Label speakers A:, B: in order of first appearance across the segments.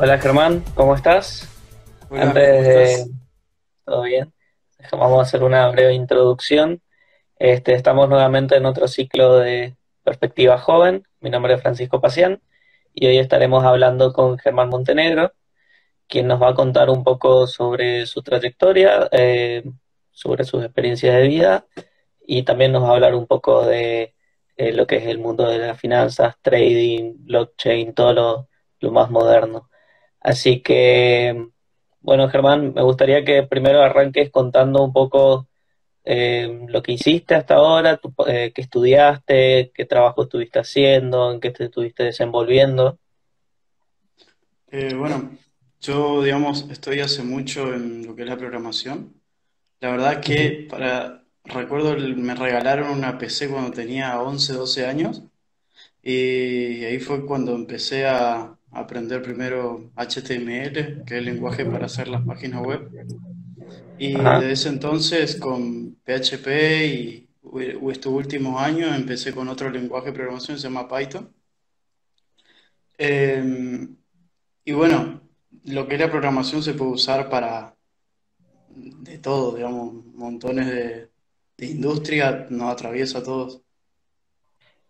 A: Hola Germán, ¿cómo estás?
B: Hola,
A: Antes
B: ¿cómo
A: de... ¿Todo bien? Vamos a hacer una breve introducción. Este, estamos nuevamente en otro ciclo de Perspectiva Joven. Mi nombre es Francisco Pacián y hoy estaremos hablando con Germán Montenegro, quien nos va a contar un poco sobre su trayectoria, eh, sobre sus experiencias de vida y también nos va a hablar un poco de eh, lo que es el mundo de las finanzas, trading, blockchain, todo lo, lo más moderno. Así que, bueno, Germán, me gustaría que primero arranques contando un poco eh, lo que hiciste hasta ahora, tu- eh, qué estudiaste, qué trabajo estuviste haciendo, en qué te estuviste desenvolviendo.
B: Eh, bueno, yo, digamos, estoy hace mucho en lo que es la programación. La verdad que para, recuerdo, me regalaron una PC cuando tenía 11 12 años y ahí fue cuando empecé a aprender primero HTML, que es el lenguaje para hacer las páginas web. Y
A: Ajá.
B: de ese entonces con PHP y estos últimos años empecé con otro lenguaje de programación que se llama Python. Em, y bueno, lo que es la programación se puede usar para de todo, digamos, montones de, de industria, nos atraviesa a todos.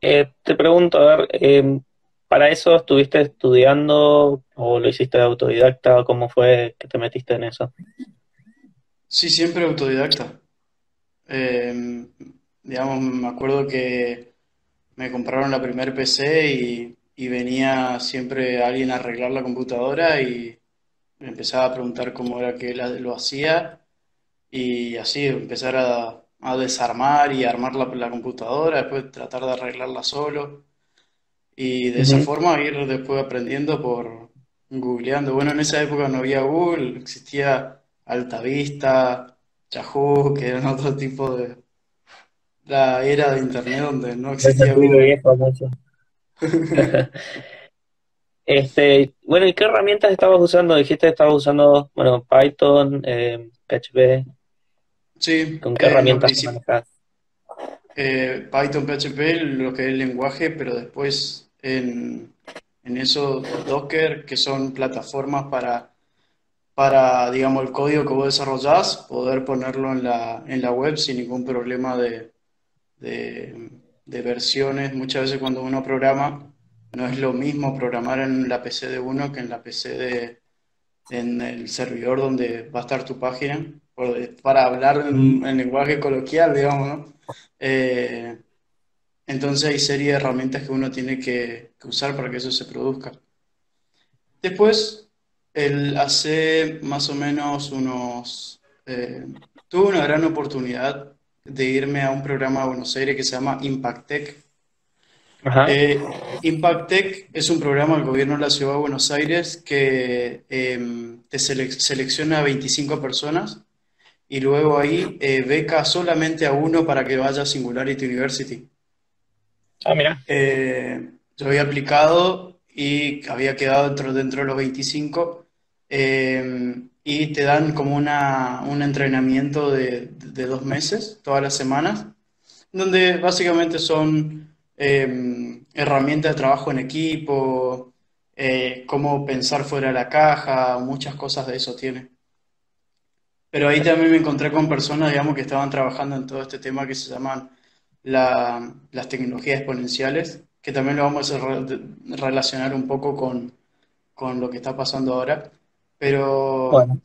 A: Eh, te pregunto, a ver, eh, ¿para eso estuviste estudiando o lo hiciste de autodidacta? ¿Cómo fue que te metiste en eso?
B: Sí, siempre autodidacta. Em, digamos, me acuerdo que me compraron la primer PC y, venía siempre alguien a arreglar la computadora y me empezaba a preguntar cómo era que la- lo hacía y así empezar a, desarmar y armar la computadora, después tratar de arreglarla solo. Y de esa
A: Ujú.
B: forma ir después aprendiendo por googleando. Bueno, en esa época no había Google, existía Altavista, Yahoo, que eran otro tipo de... La era de Internet donde no existía Google.
A: viejo mucho. Este, bueno, ¿y qué herramientas estabas usando? Dijiste que estabas usando, bueno, Python, eh, PHP.
B: Sí,
A: ¿Con qué
B: lo
A: herramientas manejas?
B: eh, Python, PHP, lo que es el lenguaje, pero después en, en eso Docker, que son plataformas para para, digamos, el código que vos desarrollás, poder ponerlo en la, en la web sin ningún problema de, de, de versiones. Muchas veces cuando uno programa, no es lo mismo programar en la PC de uno que en la PC de, en el servidor donde va a estar tu página, para hablar
A: Mm.
B: en, en lenguaje coloquial, digamos, ¿no? Eh, entonces hay serie de herramientas que uno tiene que, que usar para que eso se produzca. Después, el, hace más o menos unos... eh, tuve una gran oportunidad de irme a un programa de Buenos Aires que se llama Impactec.
A: Ajá.
B: Eh, Impactec es un programa del gobierno de la Ciudad de Buenos Aires que eh, te selec- selecciona a 25 personas y luego ahí eh, beca solamente a uno para que vaya a Singularity University.
A: Ah, mira.
B: Eh, yo había aplicado y había quedado dentro, de los 25 eh, y te dan como una, un entrenamiento de, de dos meses, todas las semanas, donde básicamente son eh, herramientas de trabajo en equipo, eh, cómo pensar fuera de la caja, muchas cosas de eso tiene. Pero ahí también me encontré con personas, digamos, que estaban trabajando en todo este tema que se llaman la- las tecnologías exponenciales, que también lo vamos a re- relacionar un poco con, con lo que está pasando ahora. Pero
A: Bueno,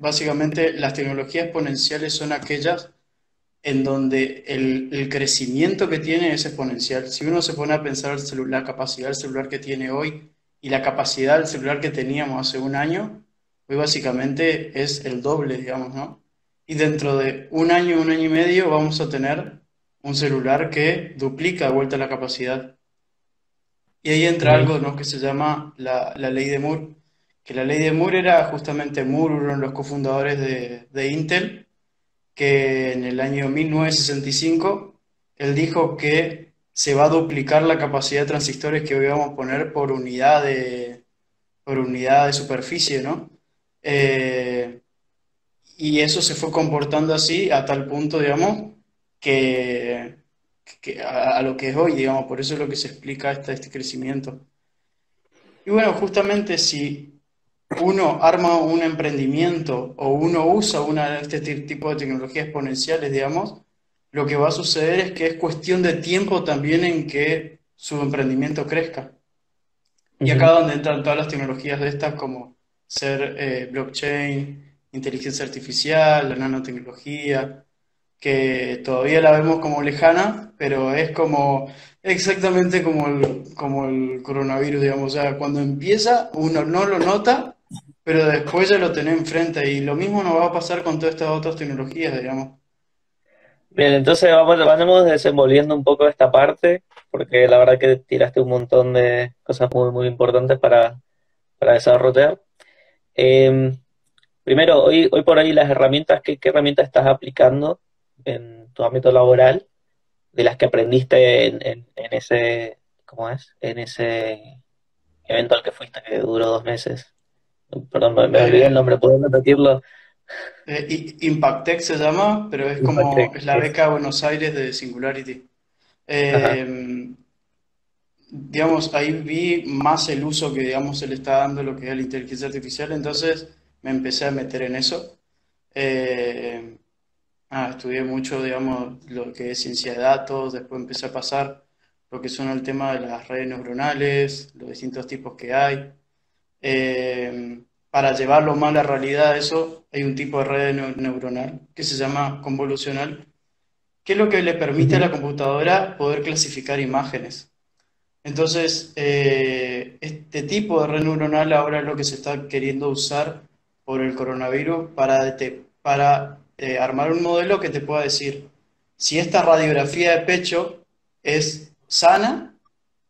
B: básicamente las tecnologías exponenciales son aquellas en donde el, el crecimiento que tiene es exponencial. Si uno se pone a pensar la capacidad del celular que tiene hoy y la capacidad del celular que teníamos hace un año, hoy básicamente es el doble, digamos, ¿no? Y dentro de un año, un año y medio, vamos a tener un celular que duplica de vuelta la capacidad. Y ahí entra algo, ¿no? que se llama la, la ley de Moore, que la ley de Moore era justamente Moore, uno de los cofundadores de, de Intel, que en el año 1965 él dijo que se va a duplicar la capacidad de transistores que hoy vamos a poner por unidad de, por unidad de superficie, ¿no? Eh, y eso se fue comportando así a tal punto, digamos, que, que a, a lo que es hoy, digamos, por eso es lo que se explica este, este crecimiento. Y bueno, justamente si uno arma un emprendimiento o uno usa una de este tipo de tecnologías exponenciales, digamos, lo que va a suceder es que es cuestión de tiempo también en que su emprendimiento crezca. Y acá donde entran todas las tecnologías de estas como ser eh, blockchain, inteligencia artificial, la nanotecnología, que todavía la vemos como lejana, pero es como exactamente como el, como el coronavirus, digamos. O sea, cuando empieza uno no lo nota, pero después ya lo tenés enfrente y lo mismo nos va a pasar con todas estas otras tecnologías, digamos.
A: Bien, entonces vamos, vamos desenvolviendo un poco esta parte, porque la verdad que tiraste un montón de cosas muy, muy importantes para, para desarrollar. Em, primero, hoy, hoy por hoy las herramientas, ¿qué, herramientas estás aplicando en tu ámbito laboral de las que aprendiste en, en, ese, ¿cómo es? En ese evento al que fuiste que duró dos meses. Perdón, me, olvidé el nombre, ¿puedo repetirlo?
B: Eh, Impactec se llama, pero es como es la beca Buenos Aires de Singularity. Eh, digamos, ahí vi más el uso que, digamos, se le está dando lo que es la inteligencia artificial, entonces me empecé a meter en eso. Eh, ah, estudié mucho, digamos, lo que es ciencia de datos, después empecé a pasar lo que son el tema de las redes neuronales, los distintos tipos que hay. Eh, para llevarlo más a la realidad, eso, hay un tipo de red neuronal que se llama convolucional, que es lo que le permite a la computadora poder clasificar imágenes. Entonces, eh, este tipo de red neuronal ahora es lo que se está queriendo usar por el coronavirus para, para eh, armar un modelo que te pueda decir si esta radiografía de pecho es sana,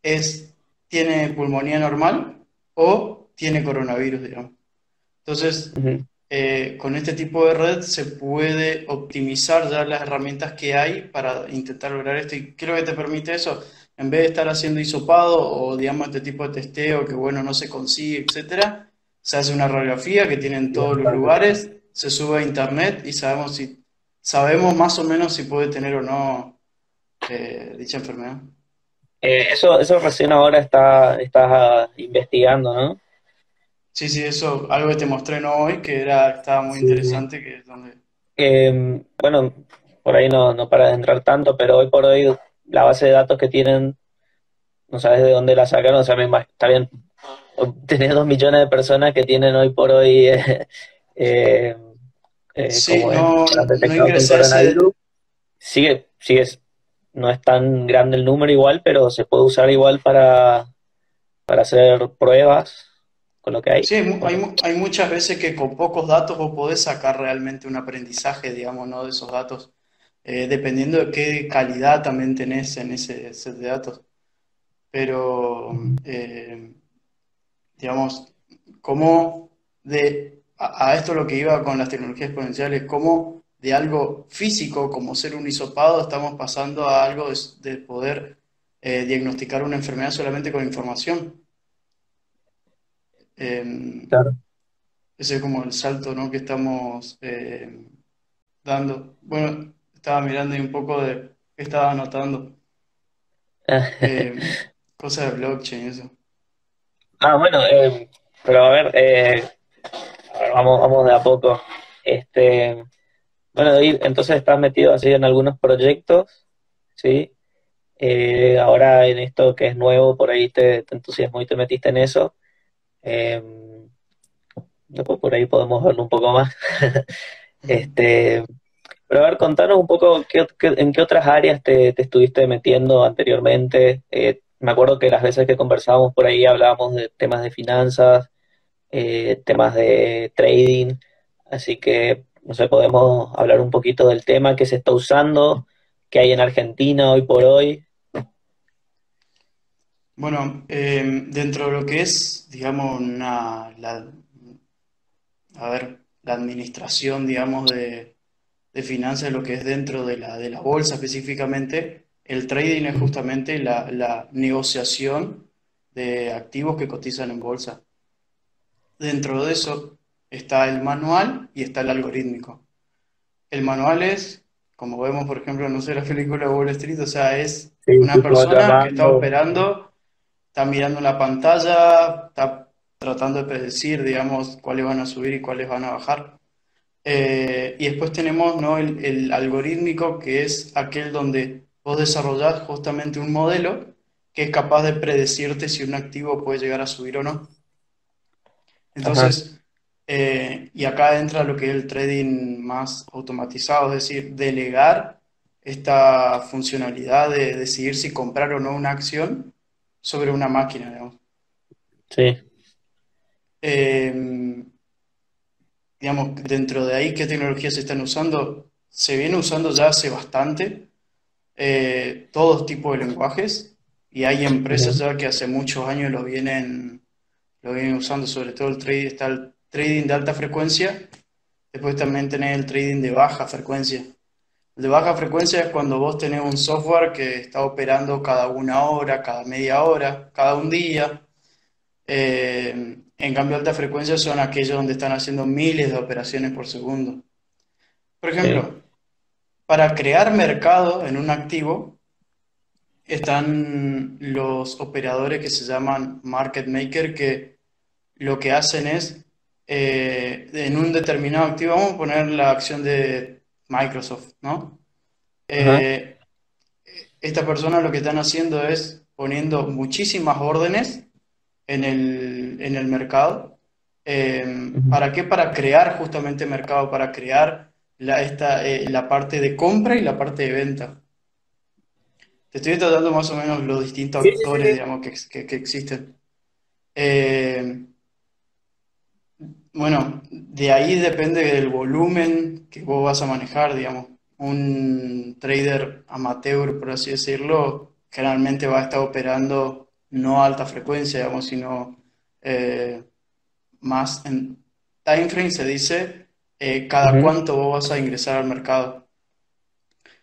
B: es, tiene pulmonía normal o tiene coronavirus, digamos. Entonces, eh, con este tipo de red se puede optimizar ya las herramientas que hay para intentar lograr esto. ¿Y qué es lo que te permite eso? En vez de estar haciendo hisopado o, digamos, este tipo de testeo que, bueno, no se consigue, etcétera, se hace una radiografía que tiene en todos los lugares, se sube a internet y sabemos si sabemos más o menos si puede tener o no eh, dicha enfermedad.
A: Eh, eso, eso recién ahora está, estás investigando, ¿no?
B: Sí, sí, eso, algo que te mostré no hoy, que era, estaba muy interesante, que es donde...
A: Em, bueno, por ahí no, no para de entrar tanto, pero hoy por hoy la base de datos que tienen, no sabes de dónde la sacaron, o sea, me está bien, tenés dos millones de personas que tienen hoy por hoy eh, eh,
B: eh sí, no, no
A: Sigue, sigue, no es tan grande el número igual, pero se puede usar igual para, para hacer pruebas con lo que hay.
B: Sí, hay, hay, muchas veces que con pocos datos vos podés sacar realmente un aprendizaje, digamos, ¿no? de esos datos, eh, dependiendo de qué calidad también tenés en ese set de datos. Pero, eh, digamos, como de, a, esto lo que iba con las tecnologías exponenciales, como de algo físico, como ser un hisopado, estamos pasando a algo de, poder eh, diagnosticar una enfermedad solamente con información. Em, claro. Ese es como el salto ¿no? que estamos em, dando. Bueno, estaba mirando y un poco de qué estaba anotando. Em, cosas de blockchain, eso.
A: Ah, bueno, pero a ver, eh, vamos, vamos de a poco. Este, bueno, entonces estás metido así en algunos proyectos, ¿sí? Eh, ahora en esto que es nuevo, por ahí te, te entusiasmó y te metiste en eso. Eh, por ahí podemos verlo un poco más. este, pero a ver, contanos un poco en qué otras áreas te, estuviste metiendo anteriormente. Eh, me acuerdo que las veces que conversábamos por ahí hablábamos de temas de finanzas, eh, temas de trading, así que, no sé, podemos hablar un poquito del tema que se está usando, que hay en Argentina hoy por hoy.
B: Bueno, em, dentro de lo que es, digamos, la, a ver, la administración, digamos, de, de finanzas, lo que es dentro de la, de la bolsa específicamente, el trading es justamente la, la negociación de activos que cotizan en bolsa. Dentro de eso está el manual y está el algorítmico. El manual es, como vemos, por ejemplo, no sé, la película de Wall Street, o sea, es una persona que está operando está mirando la pantalla, está tratando de predecir, digamos, cuáles van a subir y cuáles van a bajar. Eh, y después tenemos ¿no? el, el, algorítmico, que es aquel donde vos desarrollás justamente un modelo que es capaz de predecirte si un activo puede llegar a subir o no. Entonces, eh, y acá entra lo que es el trading más automatizado, es decir, delegar esta funcionalidad de decidir si comprar o no una acción sobre una máquina, digamos.
A: Sí.
B: Eh, digamos, dentro de ahí, ¿qué tecnologías se están usando? Se viene usando ya hace bastante eh, todos tipos de lenguajes y hay empresas ya que hace muchos años lo vienen, lo vienen usando, sobre todo el trading, está el trading de alta frecuencia, después también tenés el trading de baja frecuencia. El de baja frecuencia es cuando vos tenés un software que está operando cada una hora, cada media hora, cada un día. Eh, en cambio, alta frecuencia son aquellos donde están haciendo miles de operaciones por segundo. Por ejemplo, para crear mercado en un activo, están los operadores que se llaman market maker, que lo que hacen es, eh, en un determinado activo, vamos a poner la acción de Microsoft, ¿no? Eh, esta persona lo que están haciendo es poniendo muchísimas órdenes en el, mercado. Eh, ¿Para qué? Para crear justamente mercado, para crear la, esta, la parte de compra y la parte de venta. Te estoy tratando más o menos los distintos actores, digamos, que, que, existen. Eh, bueno, de ahí depende del volumen que vos vas a manejar, digamos. Un trader amateur, por así decirlo, generalmente va a estar operando no a alta frecuencia, digamos, sino eh, más en time frame se dice eh, cada cuánto vos vas a ingresar al mercado.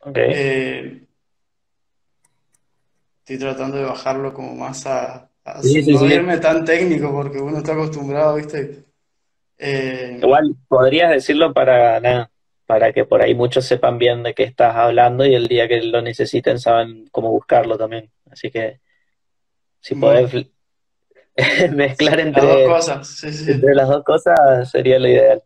A: Okay.
B: Estoy tratando de bajarlo como más a, no irme tan técnico porque uno está acostumbrado, ¿viste?
A: Eh, Igual podrías decirlo para para que por ahí muchos sepan bien de qué estás hablando y el día que lo necesiten saben cómo buscarlo también. Así que si podés mezclar entre,
B: las dos cosas,
A: entre las dos cosas sería lo ideal.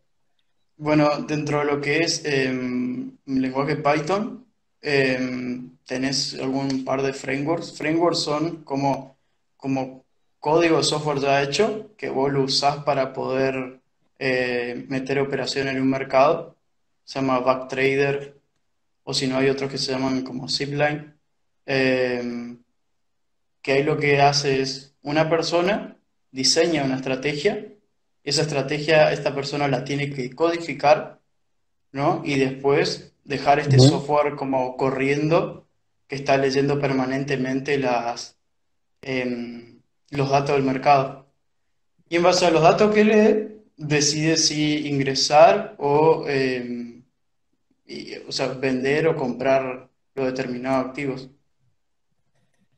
B: Bueno, dentro de lo que es em, lenguaje Python, em, tenés algún par de frameworks. Frameworks son como, como código de software ya hecho que vos lo usás para poder eh, meter operación en un mercado. Se llama Backtrader o si no hay otros que se llaman como Zipline. Eh, que ahí lo que hace es una persona diseña una estrategia. Esa estrategia esta persona la tiene que codificar, ¿no? Y después dejar este software como corriendo que está leyendo permanentemente las, em, los datos del mercado. Y en base a los datos que lee, decide si ingresar o, em, o sea, vender o comprar los determinados activos.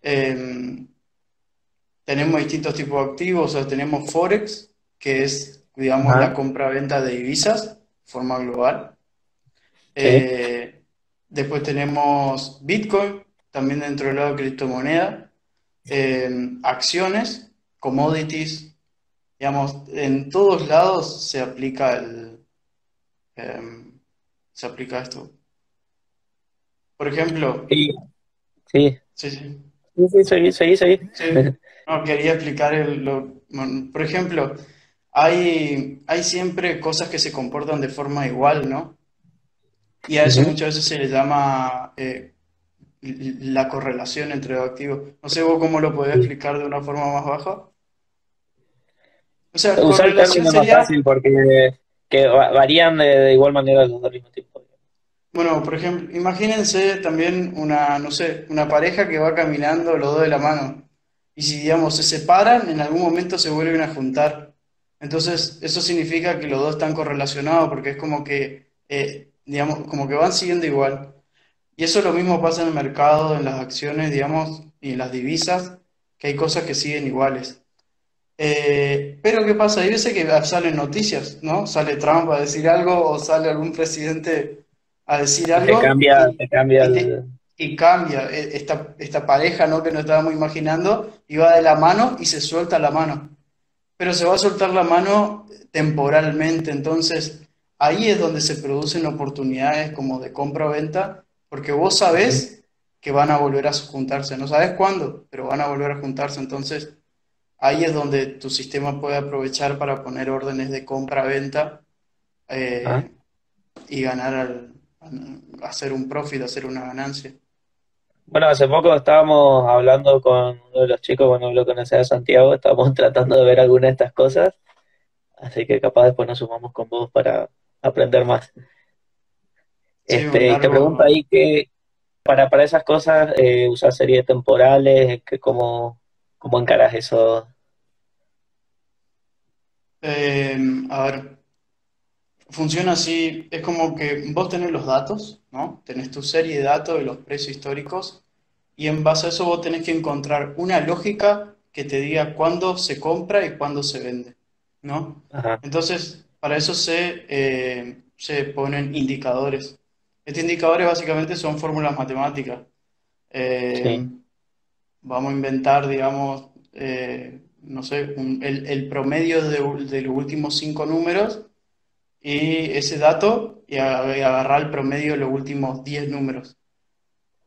B: Em, tenemos distintos tipos de activos, o sea, tenemos Forex, que es, digamos, la compra-venta de divisas de forma global. Eh, después tenemos Bitcoin, también dentro del lado de criptomoneda, eh, acciones, commodities, digamos, en todos lados se aplica el, em, se aplica esto. Por ejemplo,
A: sí, sí,
B: sí, sí.
A: Sí, sí, sí,
B: No, quería explicar el, lo, por ejemplo, hay, hay siempre cosas que se comportan de forma igual, ¿no? Y a eso muchas veces se le llama eh, la correlación entre dos activos. No sé vos cómo lo podés explicar de una forma más baja.
A: O sea, Usar correlación sería... más fácil porque que varían de, igual manera los dos mismo tipo.
B: Bueno, por ejemplo, imagínense también una, no sé, una pareja que va caminando los dos de la mano. Y si, digamos, se separan, en algún momento se vuelven a juntar. Entonces, eso significa que los dos están correlacionados porque es como que, eh, digamos, como que van siguiendo igual. Y eso lo mismo pasa en el mercado, en las acciones, digamos, y en las divisas, que hay cosas que siguen iguales. Eh, pero ¿qué pasa? Hay veces que salen noticias, ¿no? Sale Trump a decir algo o sale algún presidente a decir algo.
A: Te cambia, y, cambia
B: y, cambia. E, esta, esta pareja, ¿no? Que no estábamos imaginando, iba de la mano y se suelta la mano. pero se va a soltar la mano temporalmente. Entonces, ahí es donde se producen oportunidades como de compra o venta, porque vos sabés que van a volver a juntarse. No sabes cuándo, pero van a volver a juntarse. Entonces, ahí es donde tu sistema puede aprovechar para poner órdenes de compra-venta eh,
A: Ah,
B: y ganar, al, hacer un profit, hacer una ganancia.
A: Bueno, hace poco estábamos hablando con uno de los chicos, bueno, lo conocía de Santiago, estábamos tratando de ver alguna de estas cosas, así que capaz después nos sumamos con vos para aprender más.
B: Sí,
A: Este, y te pregunto ahí que para, para esas cosas, eh, ¿usas series temporales? Que cómo, cómo encaras eso?
B: Eh, a ver, funciona así, es como que vos tenés los datos, ¿no? Tenés tu serie de datos de los precios históricos y en base a eso vos tenés que encontrar una lógica que te diga cuándo se compra y cuándo se vende, ¿no?
A: Ajá,
B: Entonces, para eso se, eh, se ponen indicadores. Estos indicadores básicamente son fórmulas matemáticas.
A: sí,
B: Eh, vamos a inventar, digamos, eh, no sé, un- el, el promedio de, los últimos cinco números y ese dato y, a- y agarrar el promedio de los últimos 10 números.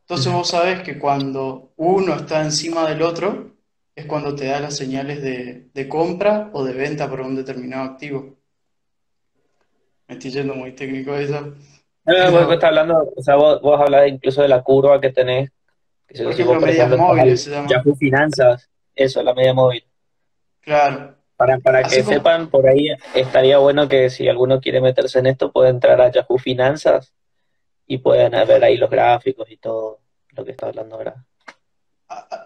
B: Entonces vos sabés que cuando uno está encima del otro es cuando te da las señales de, de compra o de venta para un determinado activo. Me estoy yendo muy técnico eso,
A: No, vos, vos estás hablando, o sea, vos, vos hablas incluso de la curva que tenés, que si,
B: por
A: si vos,
B: ejemplo
A: por
B: medias móviles se llama.
A: Yahoo Finanzas, eso, la media móvil.
B: Claro.
A: Para, para
B: Así
A: que
B: como,
A: sepan, por ahí estaría bueno que si alguno quiere meterse en esto, puede entrar a Yahoo Finanzas y pueden ver ahí los gráficos y todo lo que está hablando ahora.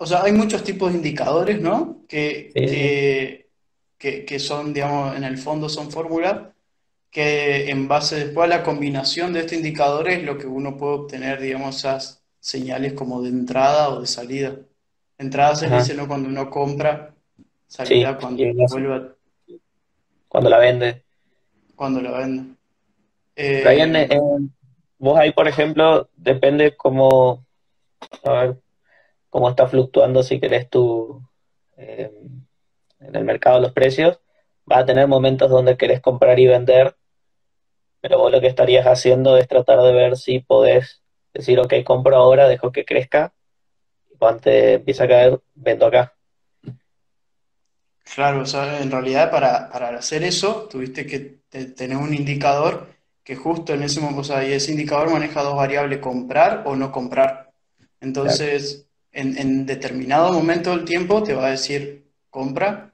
B: o sea, hay muchos tipos de indicadores, ¿no? Que,
A: Sí, sí, sí.
B: que, que, que son, digamos, en el fondo son fórmulas que en base después a la combinación de estos indicadores es lo que uno puede obtener, digamos, esas señales como de entrada o de salida. Entrada se
A: Ajá,
B: dice, ¿no? Cuando uno compra,
A: sí,
B: salida cuando
A: y eso,
B: vuelve, a-
A: cuando la vende.
B: cuando la vende. Eh,
A: vos ahí, por ejemplo, depende cómo, a ver, cómo está fluctuando, si querés, tu, eh, en el mercado los precios. Vas a tener momentos donde querés comprar y vender, pero vos lo que estarías haciendo es tratar de ver si podés decir, ok, compro ahora, dejo que crezca, y cuando te empieza a caer, vendo acá.
B: claro, o sea, en realidad para, para hacer eso tuviste que te- tener un indicador que justo en ese momento, o sea, y ese indicador maneja dos variables, comprar o no comprar. Entonces, en, en determinado momento del tiempo te va a decir compra,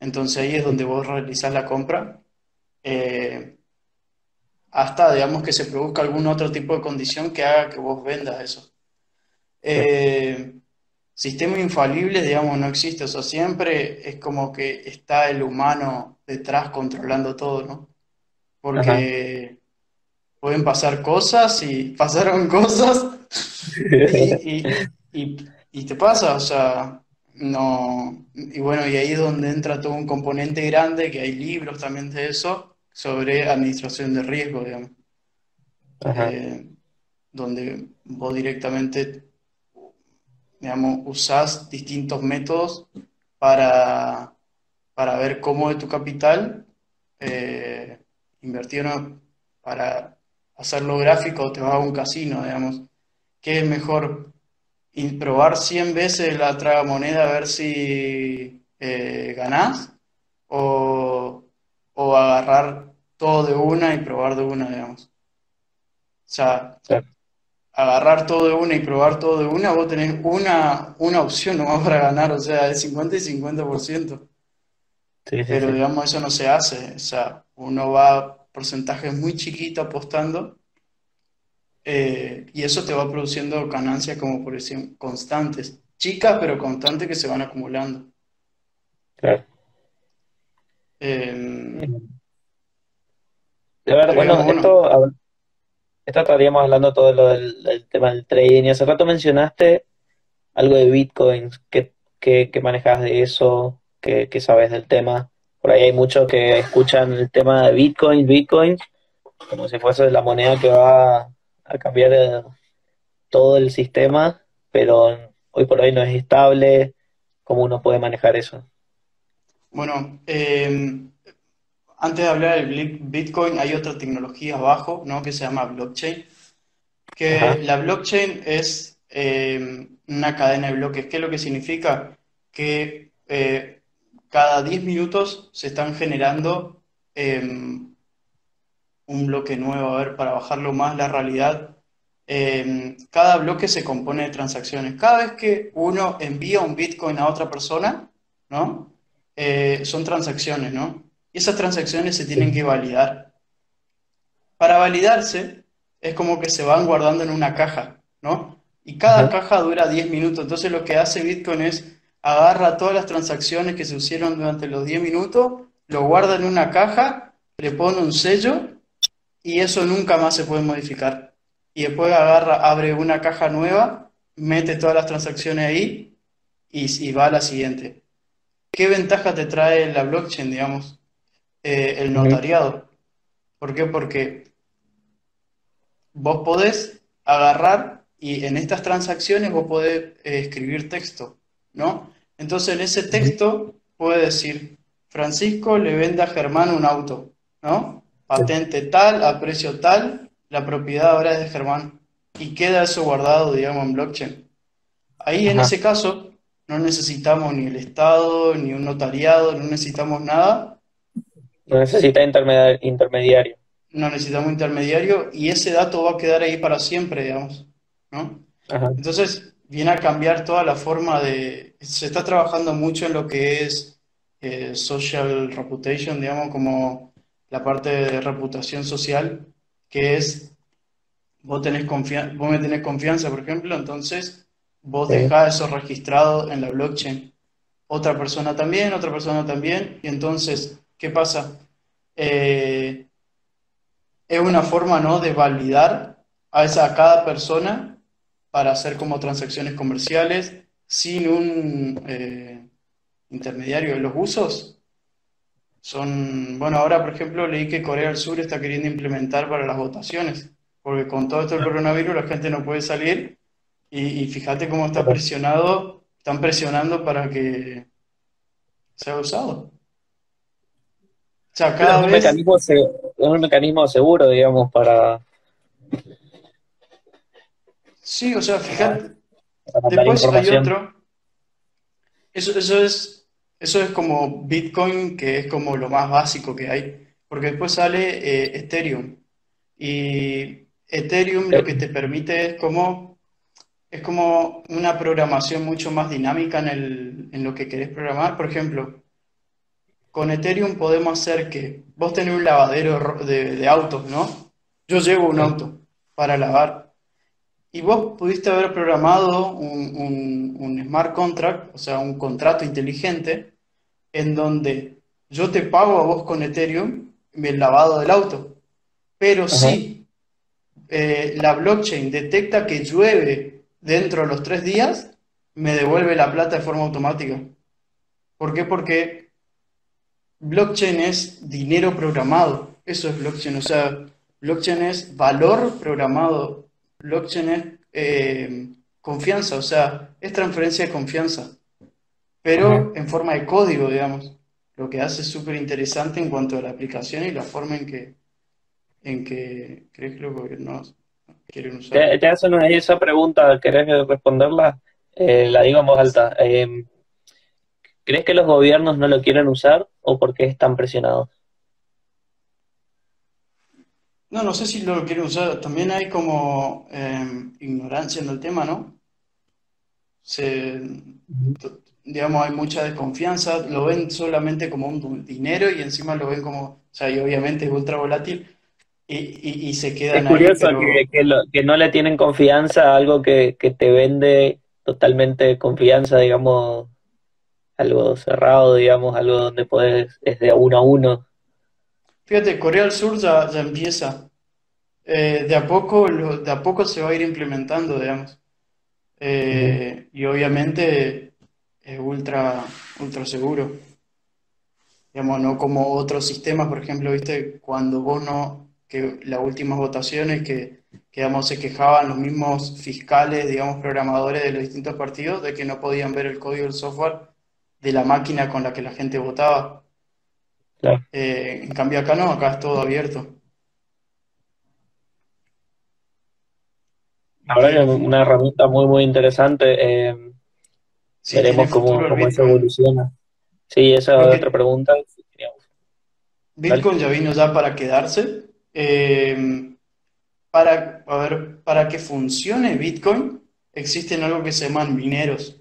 B: entonces ahí es donde vos realizás la compra, eh, hasta, digamos, que se produzca algún otro tipo de condición que haga que vos vendas eso. Eh, sistema infalible, digamos, no existe, o sea, siempre es como que está el humano detrás controlando todo, ¿no?
A: Ajá.
B: Porque pueden pasar cosas y pasaron cosas y, y, y, y te pasa, o sea, no, y bueno, y ahí es donde entra todo un componente grande, que hay libros también de eso, sobre administración de riesgo, digamos, eh, donde vos directamente, digamos, usás distintos métodos para, para ver cómo de tu capital eh, para hacerlo gráfico, te vas a un casino, digamos. ¿Qué es mejor? ¿Y probar 100 veces la tragamoneda a ver si eh, ganás? ¿O, o agarrar todo de una y probar de una, digamos? O sea, agarrar todo de una y probar todo de una, vos tenés una, una opción nomás para ganar, o sea, es 50 y 50%.
A: Sí, sí,
B: Pero digamos, eso no se hace. O sea, uno va a porcentajes muy chiquitos apostando eh, y eso te va produciendo ganancias como por decir constantes, chicas pero constantes que se van acumulando.
A: Claro.
B: Eh,
A: De ver, bueno, esto, a ver, esto estaríamos hablando todo lo del, del tema del trading. Y hace rato mencionaste algo de bitcoins. ¿Qué, qué, qué manejas de eso? ¿Qué, qué sabes del tema? Por ahí hay muchos que escuchan el tema de bitcoins, bitcoins, como si fuese la moneda que va a cambiar eh, todo el sistema, pero hoy por hoy no es estable. ¿Cómo uno puede manejar eso?
B: Bueno, eh, antes de hablar del Bitcoin, hay otra tecnología abajo, ¿no? Que se llama blockchain. Que
A: Ajá,
B: la blockchain es eh, una cadena de bloques. ¿Qué es lo que significa? Que eh, cada 10 minutos se están generando eh, un bloque nuevo. A ver, para bajarlo más la realidad, eh, cada bloque se compone de transacciones. Cada vez que uno envía un Bitcoin a otra persona, ¿no? Eh, son transacciones, ¿no? Y esas transacciones se tienen que validar. Para validarse, es como que se van guardando en una caja, ¿no? Y cada caja dura 10 minutos. Entonces lo que hace Bitcoin es agarra todas las transacciones que se hicieron durante los 10 minutos, lo guarda en una caja, le pone un sello y eso nunca más se puede modificar. Y después agarra, abre una caja nueva, mete todas las transacciones ahí y, y va a la siguiente. ¿Qué ventaja te trae la blockchain, digamos? Eh, el notariado. ¿Por qué? Porque vos podés agarrar y en estas transacciones vos podés eh, escribir texto, ¿no? Entonces en ese texto puede decir, Francisco le vende a Germán un auto, ¿no? Patente tal, a precio tal, la propiedad ahora es de Germán. Y queda eso guardado, digamos, en blockchain. Ahí en ese caso no necesitamos ni el Estado, ni un notariado, no necesitamos nada,
A: No necesita intermedia- intermediario.
B: no necesitamos intermediario y ese dato va a quedar ahí para siempre, digamos, ¿no?
A: Ajá,
B: Entonces viene a cambiar toda la forma de... Se está trabajando mucho en lo que es eh, social reputation, digamos, como la parte de reputación social, que es vos tenés confianza, vos me tenés confianza, por ejemplo, entonces vos
A: sí,
B: dejás eso registrado en la blockchain. Otra persona también, otra persona también, y entonces, ¿qué pasa? Eh, es una forma, ¿no? de validar a esa, a cada persona para hacer como transacciones comerciales sin un eh, intermediario. Los usos son, bueno, ahora por ejemplo leí que Corea del Sur está queriendo implementar para las votaciones, porque con todo esto del coronavirus la gente no puede salir y, y fíjate cómo está presionado, están presionando para que sea usado. O sea,
A: Pero es un
B: vez,
A: mecanismo, es un mecanismo seguro, digamos, para,
B: sí, o sea, fíjate, después hay otro. Eso, eso es, eso es como Bitcoin, que es como lo más básico que hay, porque después sale eh, Ethereum. Y Ethereum lo que te permite es como, es como una programación mucho más dinámica en el, en lo que querés programar. Por ejemplo, con Ethereum podemos hacer que vos tenés un lavadero ro- de, de autos, ¿no? Yo llevo un auto para lavar. Y vos pudiste haber programado un, un- un smart contract, o sea, un contrato inteligente, en donde yo te pago a vos con Ethereum el lavado del auto. Pero
A: ajá,
B: si eh, la blockchain detecta que llueve dentro de los tres días, me devuelve la plata de forma automática. ¿Por qué? Porque blockchain es dinero programado. Eso es blockchain. O sea, blockchain es valor programado. Blockchain es eh, confianza. O sea, es transferencia de confianza.
A: ajá.
B: Pero en forma de código, digamos. Lo que hace súper interesante en cuanto a la aplicación y la forma en que, en que crees que los gobiernos quieren usar.
A: Te, una- esa pregunta, ¿querés responderla? Eh, la digo en voz alta. Eh, ¿crees que los gobiernos no lo quieren usar o porque están presionados?
B: No, no sé si lo quieren usar. También hay como eh, ignorancia en el tema, ¿no? Se, digamos, hay mucha desconfianza, lo ven solamente como un dinero y encima lo ven como, o sea, y obviamente es ultra volátil y, y- y se
A: Es
B: quedan ahí,
A: curioso que,
B: pero
A: que, lo- que no le tienen confianza a algo que, que te vende totalmente confianza, digamos, algo cerrado, digamos, algo donde puedes, es de uno a uno.
B: fíjate, Corea del Sur ya, empieza, Eh, de a poco, de a poco se va a ir implementando, digamos. Eh, y obviamente es ultra, ultra seguro. Digamos, no como otros sistemas, por ejemplo, viste, cuando vos no, que las últimas votaciones que, que se quejaban los mismos fiscales, digamos, programadores de los distintos partidos, de que no podían ver el código del software de la máquina con la que la gente votaba.
A: Claro.
B: Eh, en cambio acá no, acá es todo abierto.
A: Que es una herramienta muy, muy interesante. eh,
B: Sí,
A: veremos cómo, cómo eso evoluciona. Sí, esa es otra pregunta.
B: Bitcoin ya vino ya para quedarse. Eh, para, a ver, para que funcione Bitcoin, existen algo que se llaman mineros.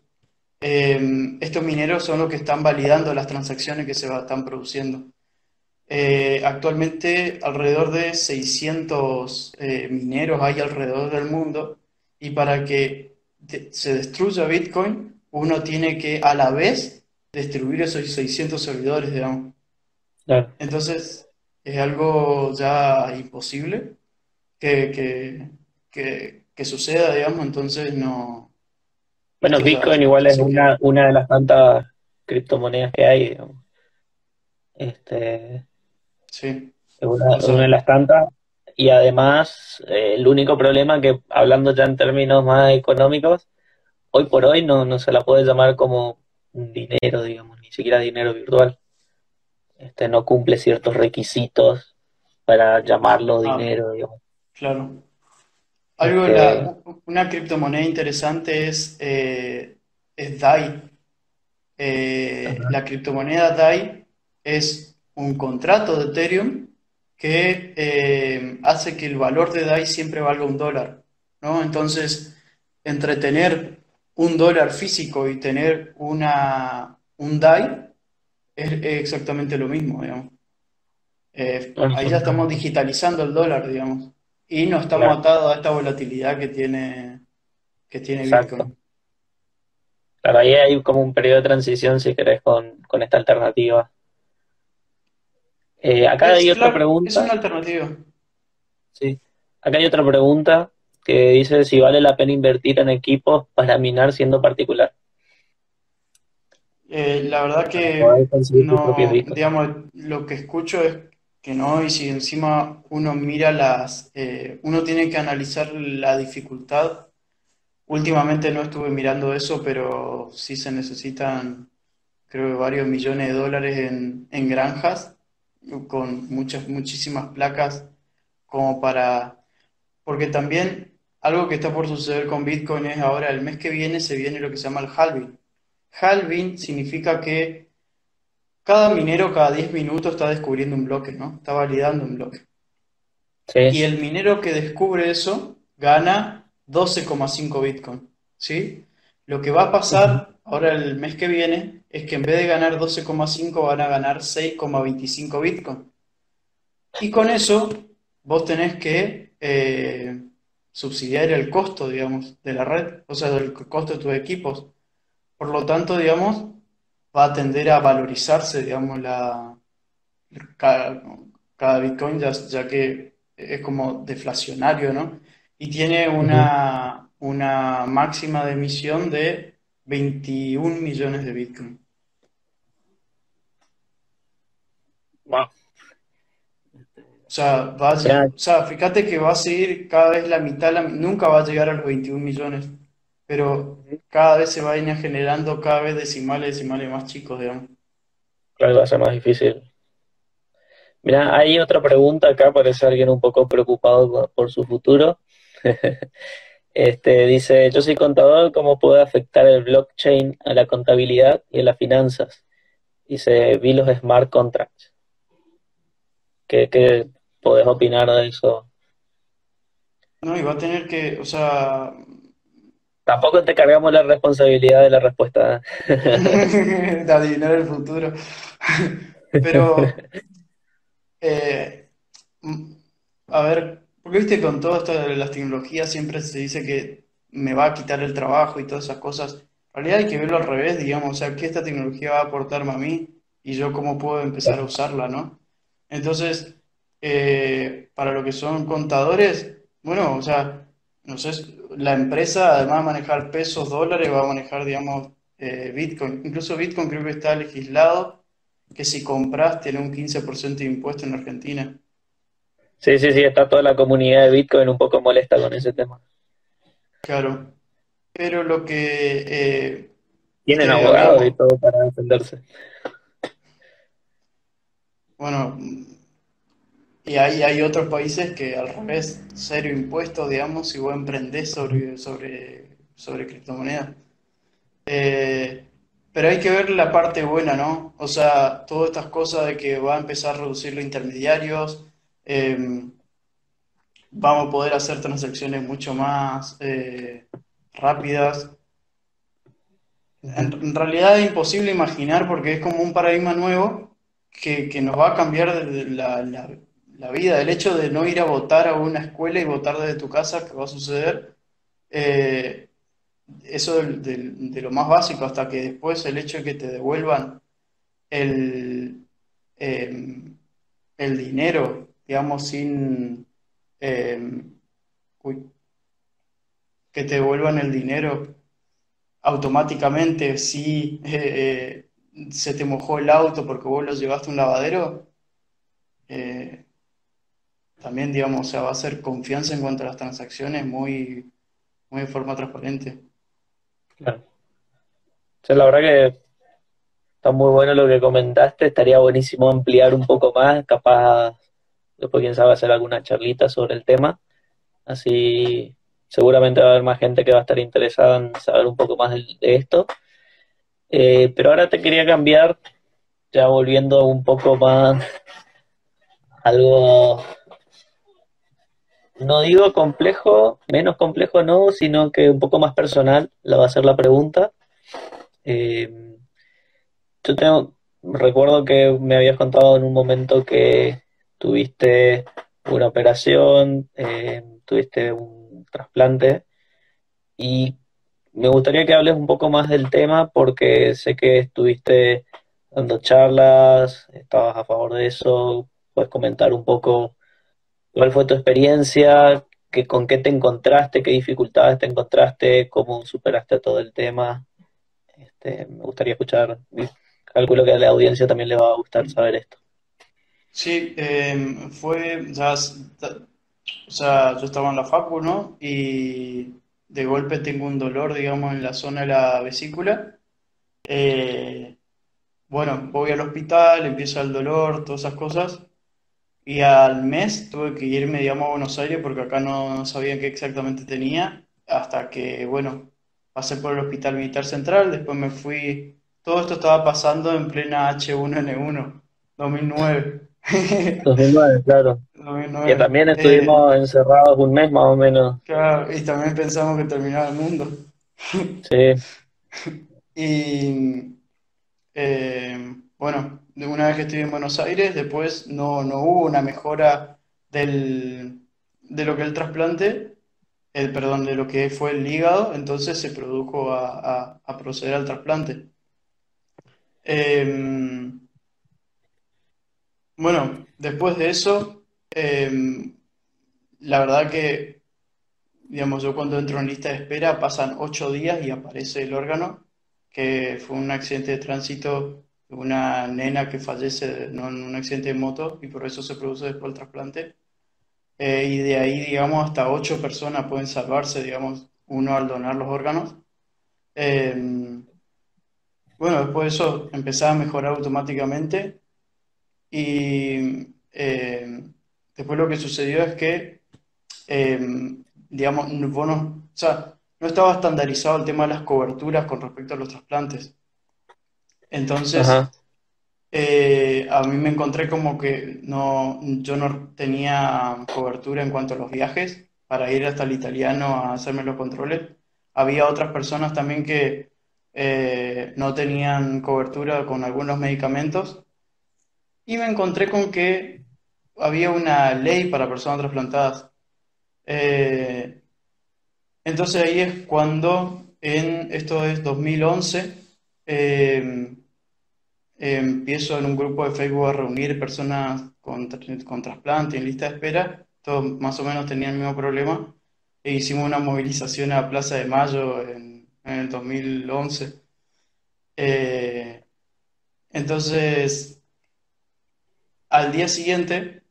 B: Eh, estos mineros son los que están validando las transacciones que se están produciendo. Eh, actualmente alrededor de 600 eh, mineros hay alrededor del mundo y para que de- se destruya Bitcoin, uno tiene que a la vez destruir esos 600 servidores, digamos.
A: Claro.
B: Entonces es algo ya imposible que, que, que, que suceda, digamos, entonces no,
A: Bueno, Bitcoin igual es una, una de las tantas criptomonedas que hay, digamos. Este,
B: sí,
A: es una,
B: o
A: una
B: sea,
A: de las tantas. Y además, eh, el único problema que, hablando ya en términos más económicos, hoy por hoy no, no se la puede llamar como dinero, digamos, ni siquiera dinero virtual. Este, no cumple ciertos requisitos para llamarlo
B: ah,
A: dinero, digamos.
B: claro. Algo,
A: Este,
B: la, una criptomoneda interesante es, eh, es DAI. Eh, la criptomoneda DAI es un contrato de Ethereum que eh, hace que el valor de DAI siempre valga un dólar, ¿no? Entonces, entre tener un dólar físico y tener una, un DAI es, es exactamente lo mismo, digamos. Eh, ahí ya estamos digitalizando el dólar, digamos, y no estamos
A: claro,
B: atados a esta volatilidad que tiene, que tiene
A: exacto.
B: Bitcoin.
A: Claro, ahí hay como un periodo de transición, si querés, con, con esta alternativa. Eh, acá
B: Es
A: hay otra
B: claro, es
A: pregunta,
B: una alternativa.
A: sí. Acá hay otra pregunta que dice si vale la pena invertir en equipos para minar siendo particular,
B: Eh, la verdad que no, digamos, lo que escucho es que no, y si encima uno mira las, eh, uno tiene que analizar la dificultad. Últimamente no estuve mirando eso, pero sí se necesitan, creo que varios millones de dólares en, en granjas, con muchas, muchísimas placas, como para, porque también algo que está por suceder con Bitcoin es ahora, el mes que viene se viene lo que se llama el halving. Halving significa que cada minero cada 10 minutos está descubriendo un bloque, ¿no? Está validando un bloque. Y el minero que descubre eso gana 12,5 Bitcoin, ¿sí? Lo que va a pasar ahora el mes que viene es que en vez de ganar 12,5 van a ganar 6,25 Bitcoin. Y con eso vos tenés que eh, subsidiar el costo, digamos, de la red, o sea, del costo de tus equipos. Por lo tanto, digamos, va a tender a valorizarse, digamos, la, cada, cada Bitcoin, ya, ya que es como deflacionario, ¿no? Y tiene una, una máxima de emisión de 21 millones de Bitcoin.
A: Wow.
B: O sea, va a o sea, fíjate que va a seguir cada vez la mitad, la- nunca va a llegar a los 21 millones, pero cada vez se va a ir generando cada vez decimales, decimales más chicos, digamos.
A: Claro, va a ser más difícil. Mira, hay otra pregunta acá, parece alguien un poco preocupado por, por su futuro. Este, dice, yo soy contador, ¿cómo puede afectar el blockchain a la contabilidad y a las finanzas? Dice, vi los smart contracts. ¿Qué, qué podés opinar de eso?
B: No, y va a tener que, o sea,
A: Tampoco te cargamos la responsabilidad de la respuesta.
B: de adivinar el futuro. Pero, eh, a ver, porque viste, con todo esto de las tecnologías siempre se dice que me va a quitar el trabajo y todas esas cosas. En realidad hay que verlo al revés, digamos, o sea, ¿qué esta tecnología va a aportarme a mí y yo cómo puedo empezar a usarla, ¿no? Entonces, eh, para lo que son contadores, bueno, o sea, no sé, la empresa además de manejar pesos, dólares, va a manejar, digamos, eh, Bitcoin. Incluso Bitcoin creo que está legislado que si compras tiene un 15% de impuesto en Argentina.
A: Sí, sí, sí, está toda la comunidad de Bitcoin un poco molesta con ese tema.
B: Claro. Pero lo que, eh,
A: tienen abogados y todo para defenderse.
B: Bueno, y hay, hay otros países que al revés, cero impuestos, digamos, si vos emprendés sobre, sobre, sobre criptomonedas. Eh, pero hay que ver la parte buena, ¿no? O sea, todas estas cosas de que va a empezar a reducir los intermediarios, em, vamos a poder hacer transacciones mucho más eh, rápidas. En, realidad es imposible imaginar porque es como un paradigma nuevo que, nos va a cambiar la, la, vida. El hecho de no ir a votar a una escuela y votar desde tu casa, que va a suceder, eh, eso de, lo más básico, hasta que después el hecho de que te devuelvan el, em, el dinero, digamos, sin... Em, que te devuelvan el dinero automáticamente si eh, eh, se te mojó el auto porque vos lo llevaste a un lavadero, también, digamos, o sea, va a ser confianza en cuanto a las transacciones muy, muy de forma transparente.
A: Claro. la verdad que está muy bueno lo que comentaste, estaría buenísimo ampliar un poco más, capaz después quién sabe hacer alguna charlita sobre el tema, así seguramente va a haber más gente que va a estar interesada en saber un poco más de, esto. Eh, pero ahora te quería cambiar, ya volviendo un poco más algo no digo complejo, menos complejo no, sino que un poco más personal, la va a ser la pregunta. Eh, yo tengo, recuerdo que me habías contado en un momento que tuviste una operación, eh, tuviste un trasplante y me gustaría que hables un poco más del tema porque sé que estuviste dando charlas, estabas a favor de eso, puedes comentar un poco ¿Cuál fue tu experiencia? ¿Qué, ¿Con qué te encontraste? ¿Qué dificultades te encontraste? ¿Cómo superaste todo el tema? Este, me gustaría escuchar. Calculo que a la audiencia también le va a gustar saber esto.
B: Sí, em, fue, o sea, yo estaba en la facu, ¿no? Y de golpe tengo un dolor, digamos, en la zona de la vesícula. Eh, bueno, voy al hospital, empieza el dolor, todas esas cosas. Y al mes tuve que irme, digamos, a Buenos Aires porque acá no, sabía qué exactamente tenía, hasta que, bueno, pasé por el Hospital Militar Central, después me fui, todo esto estaba pasando en plena H1N1, 2009.
A: 2009, claro. Que también estuvimos eh, encerrados un mes más o menos.
B: Claro, y también pensamos que terminaba el mundo.
A: Sí.
B: y eh, bueno, de una vez que estuve en Buenos Aires, después no, no hubo una mejora del, de lo que el trasplante, el, perdón, de lo que fue el hígado, entonces se produjo a, proceder al trasplante. Em, bueno, después de eso, em, la verdad que, digamos, yo cuando entro en lista de espera pasan ocho días y aparece el órgano, que fue un accidente de tránsito una nena que fallece en un accidente de moto y por eso se produce después el trasplante. Eh, y de ahí, digamos, hasta ocho personas pueden salvarse, digamos, uno al donar los órganos. Em, bueno, después de eso empezaba a mejorar automáticamente y em, después lo que sucedió es que, em, digamos, o sea, no estaba estandarizado el tema de las coberturas con respecto a los trasplantes. Entonces, eh, a mí me encontré como que no, yo no tenía cobertura en cuanto a los viajes para ir hasta el italiano a hacerme los controles. Había otras personas también que eh, no tenían cobertura con algunos medicamentos y me encontré con que había una ley para personas trasplantadas. Eh, entonces ahí es cuando, en esto es 2011, empiezo en un grupo de Facebook a reunir personas con, con trasplante en lista de espera, todos más o menos tenían el mismo problema, e hicimos una movilización a Plaza de Mayo en, el 2011. Eh, entonces, al día siguiente,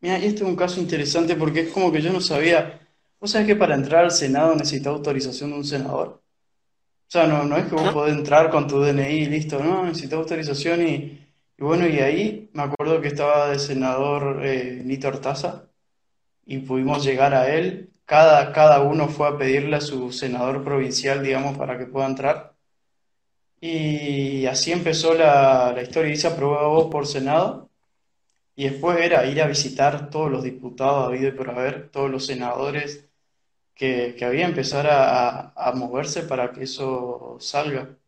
B: mira, este es un caso interesante porque es como que yo no sabía, ¿vos sabés que para entrar al Senado necesita autorización de un senador? Sea, no, no es que vos
A: ¿no?
B: podés entrar con tu DNI y listo, no, necesitas autorización y, y bueno, y ahí me acuerdo que estaba de senador eh, Nito Artaza y pudimos llegar a él. Cada, cada uno fue a pedirle a su senador provincial, digamos, para que pueda entrar. Y así empezó la, la historia y se aprobó por Senado. Y después era ir a visitar todos los diputados habido y por haber, todos los senadores, que, que había empezar a, moverse para que eso salga.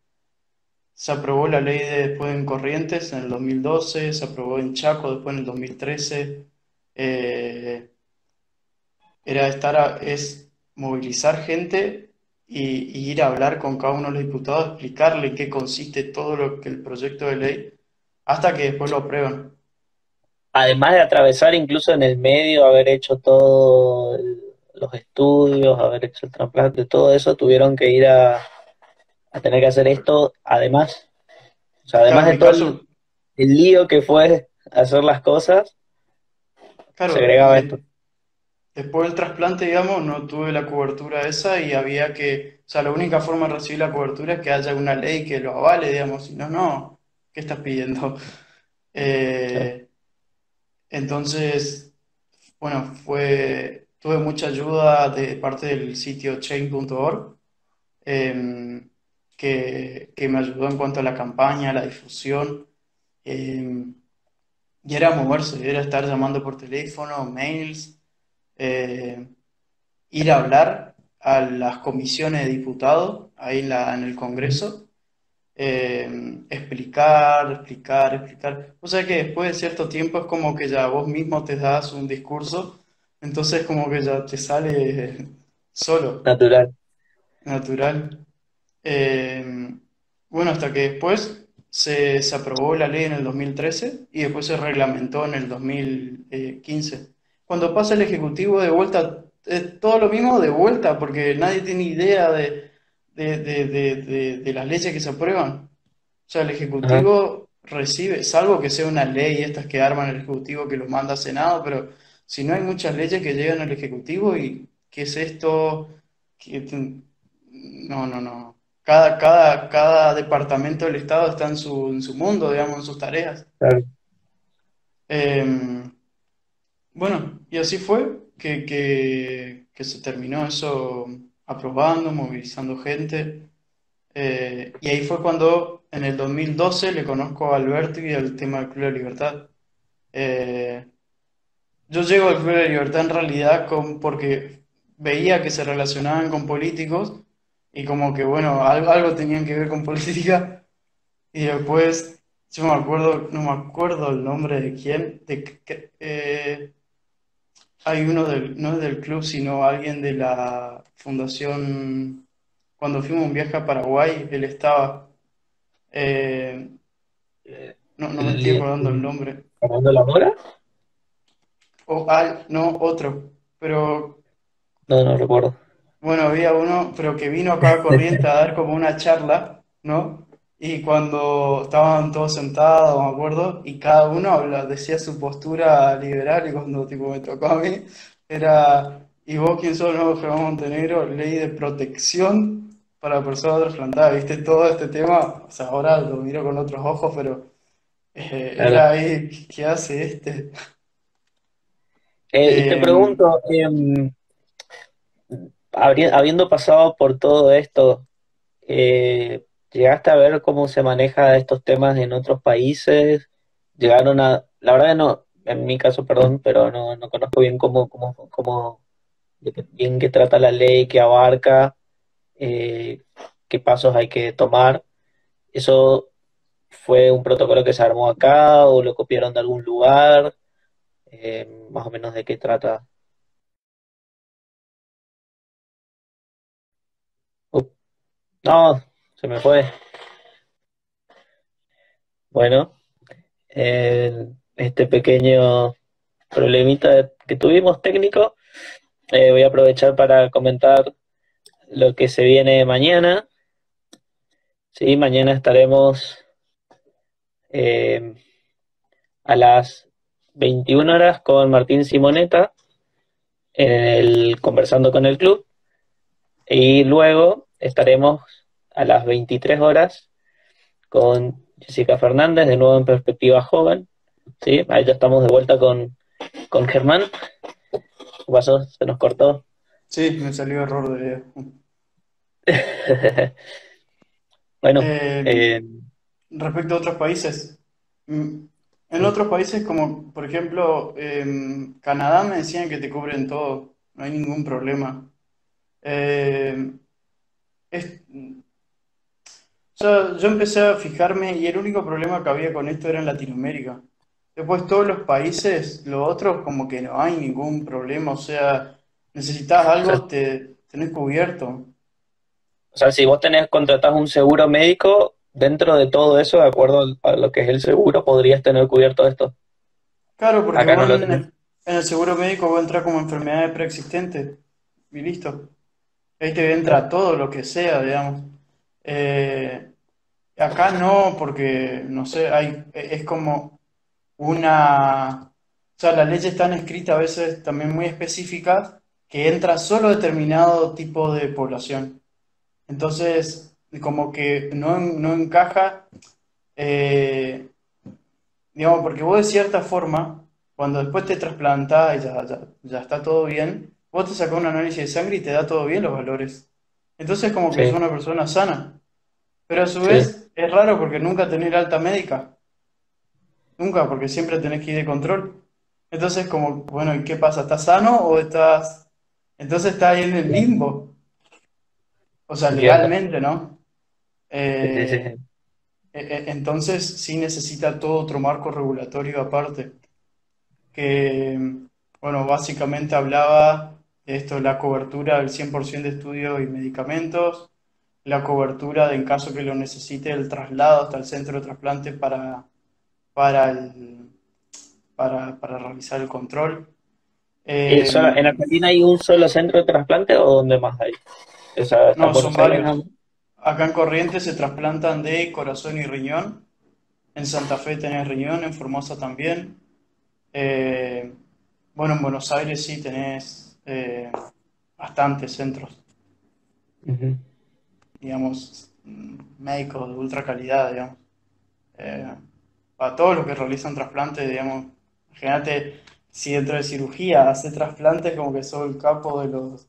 B: Se aprobó la ley de después en Corrientes en el 2012, se aprobó en Chaco después en el 2013. Eh, era estar a- es movilizar gente y, ir a hablar con cada uno de los diputados, explicarle en qué consiste todo lo que el proyecto de ley, hasta que después lo aprueban.
A: Además de atravesar incluso en el medio, haber hecho todos los estudios, haber hecho el trasplante, todo eso, tuvieron que ir a, a tener que hacer esto, además, o sea, además de todo el,
B: caso,
A: el lío que fue hacer las cosas, se
B: claro,
A: agregaba esto.
B: después del trasplante, digamos, no tuve la cobertura esa y había que, o sea, la única forma de recibir la cobertura es que haya una ley que lo avale, digamos, si no, no, ¿qué estás pidiendo? Eh, entonces, bueno, fue, tuve mucha ayuda de parte del sitio chain.org, em, que, que me ayudó en cuanto a la campaña, la difusión, em, y era moverse, era estar llamando por teléfono, mails, eh, ir a hablar a las comisiones de diputados ahí en el Congreso, eh, explicar, explicar, explicar. O sea que después de cierto tiempo es como que ya vos mismo te das un discurso, entonces como que ya te sale solo,
A: Natural.
B: natural. Eh, bueno, hasta que después se, se aprobó la ley en el 2013 y después se reglamentó en el 2015. Cuando pasa el Ejecutivo de vuelta, es todo lo mismo de vuelta, porque nadie tiene idea de, de, de, de, las leyes que se aprueban. O sea, el
A: Ajá.
B: Ejecutivo recibe, salvo que sea una ley, estas que arman el Ejecutivo que lo manda a Senado, pero si no hay muchas leyes que llegan al Ejecutivo y ¿qué es esto? ¿Qué no, no, no. Cada, cada, cada departamento del Estado está en su, en su mundo, digamos, en sus tareas.
A: Claro.
B: Em, bueno, y así fue que, que, que se terminó eso aprobando, movilizando gente. Eh, y ahí fue cuando en el 2012 le conozco a Alberto y al tema del Club de Libertad. Eh, yo llego al Club de Libertad en realidad con, porque veía que se relacionaban con políticos y como que, bueno, algo, algo tenían que ver con política. Y después, yo me acuerdo, no me acuerdo el nombre de quién, de, eh, hay uno del, no es del club, sino alguien de la fundación, cuando fuimos un viaje a Paraguay, él estaba, eh,
A: Eh,
B: no, no me estoy acordando el nombre,
A: ¿Fernando Lamora?
B: O al, no, otro, pero
A: No, no recuerdo.
B: Bueno, había uno, pero que vino acá a Corrientes a dar como una charla, ¿no? Y cuando estaban todos sentados, me acuerdo, y cada uno decía su postura liberal, y cuando tipo me tocó a mí, era, ¿y vos quién sos, no, Germán Montenegro? Ley de protección para personas trasplantadas, ¿viste? Todo este tema, o sea, ahora lo miro con otros ojos, pero eh,
A: Claro.
B: era ahí, ¿qué hace este?
A: Eh, y te
B: Em,
A: pregunto, em, habiendo pasado por todo esto, eh, ¿llegaste a ver cómo se maneja estos temas en otros países? Llegaron a, la verdad no, en mi caso, perdón, pero no, no conozco bien cómo, cómo, cómo, bien qué trata la ley, qué abarca, eh, qué pasos hay que tomar. ¿Eso fue un protocolo que se armó acá o lo copiaron de algún lugar? Eh, más o menos de qué trata. No, se me fue. Bueno, este pequeño problemita que tuvimos técnico, eh, voy a aprovechar para comentar lo que se viene mañana. Sí, mañana estaremos eh, a las 21 horas con Martín Simoneta en el Conversando con el Club y luego estaremos a las 23 horas con Jessica Fernández, de nuevo en Perspectiva Joven. ¿sí? Ahí ya estamos de vuelta con, con Germán. ¿Qué pasó? ¿Se nos cortó?
B: Sí, me salió error de video.
A: bueno,
B: Eh,
A: eh,
B: respecto a otros países, mm, en otros países como por ejemplo em, Canadá me decían que te cubren todo, no hay ningún problema. Eh, es- o sea, yo empecé a fijarme y el único problema que había con esto era en Latinoamérica. Después todos los países, los otros como que no hay ningún problema, o sea, necesitas algo, te tenés cubierto.
A: o sea, si vos tenés, contratás un seguro médico, dentro de todo eso, de acuerdo a lo que es el seguro, podrías tener cubierto esto.
B: Claro, porque
A: Acá no
B: vos
A: lo
B: en el, en el seguro médico vos entras como enfermedades preexistentes y listo. Ahí te entra todo lo que sea, digamos. Eh, acá no, porque, no sé, hay, es como una... O sea, las leyes están escritas a veces también muy específicas que entra solo determinado tipo de población. Entonces, como que no, no encaja, eh, digamos, porque vos de cierta forma, cuando después te trasplantás y ya, ya, ya está todo bien, vos te sacás un análisis de sangre y te da todo bien los valores. Entonces, como que
A: Sí,
B: una persona sana. Pero a su
A: sí,
B: vez es raro porque nunca tenés alta médica. Nunca, porque siempre tenés que ir de control. Entonces, como, bueno, ¿y qué pasa? ¿Estás sano o estás... Entonces estás ahí en el limbo. O sea, legalmente, ¿no?
A: Sí, sí, sí,
B: Eh, e- e- entonces sí necesita todo otro marco regulatorio aparte. Que, bueno, básicamente hablaba de esto, la cobertura del 100% de estudios y medicamentos, la cobertura de, en caso que lo necesite, el traslado hasta el centro de trasplante para, para, el- para, para realizar el control.
A: ¿Y solo- en
B: Eh,
A: Argentina hay un solo centro de trasplante o dónde más hay? O sea, ¿está en
B: no, son varios. Acá en Corrientes se trasplantan de corazón y riñón. En Santa Fe tenés riñón, en Formosa también. Eh, bueno, en Buenos Aires sí tenés eh, bastantes centros, digamos, médicos de ultra calidad, digamos. Eh, para todos los que realizan trasplantes, digamos, imagínate si dentro de cirugía hace trasplantes como que sos el capo de los,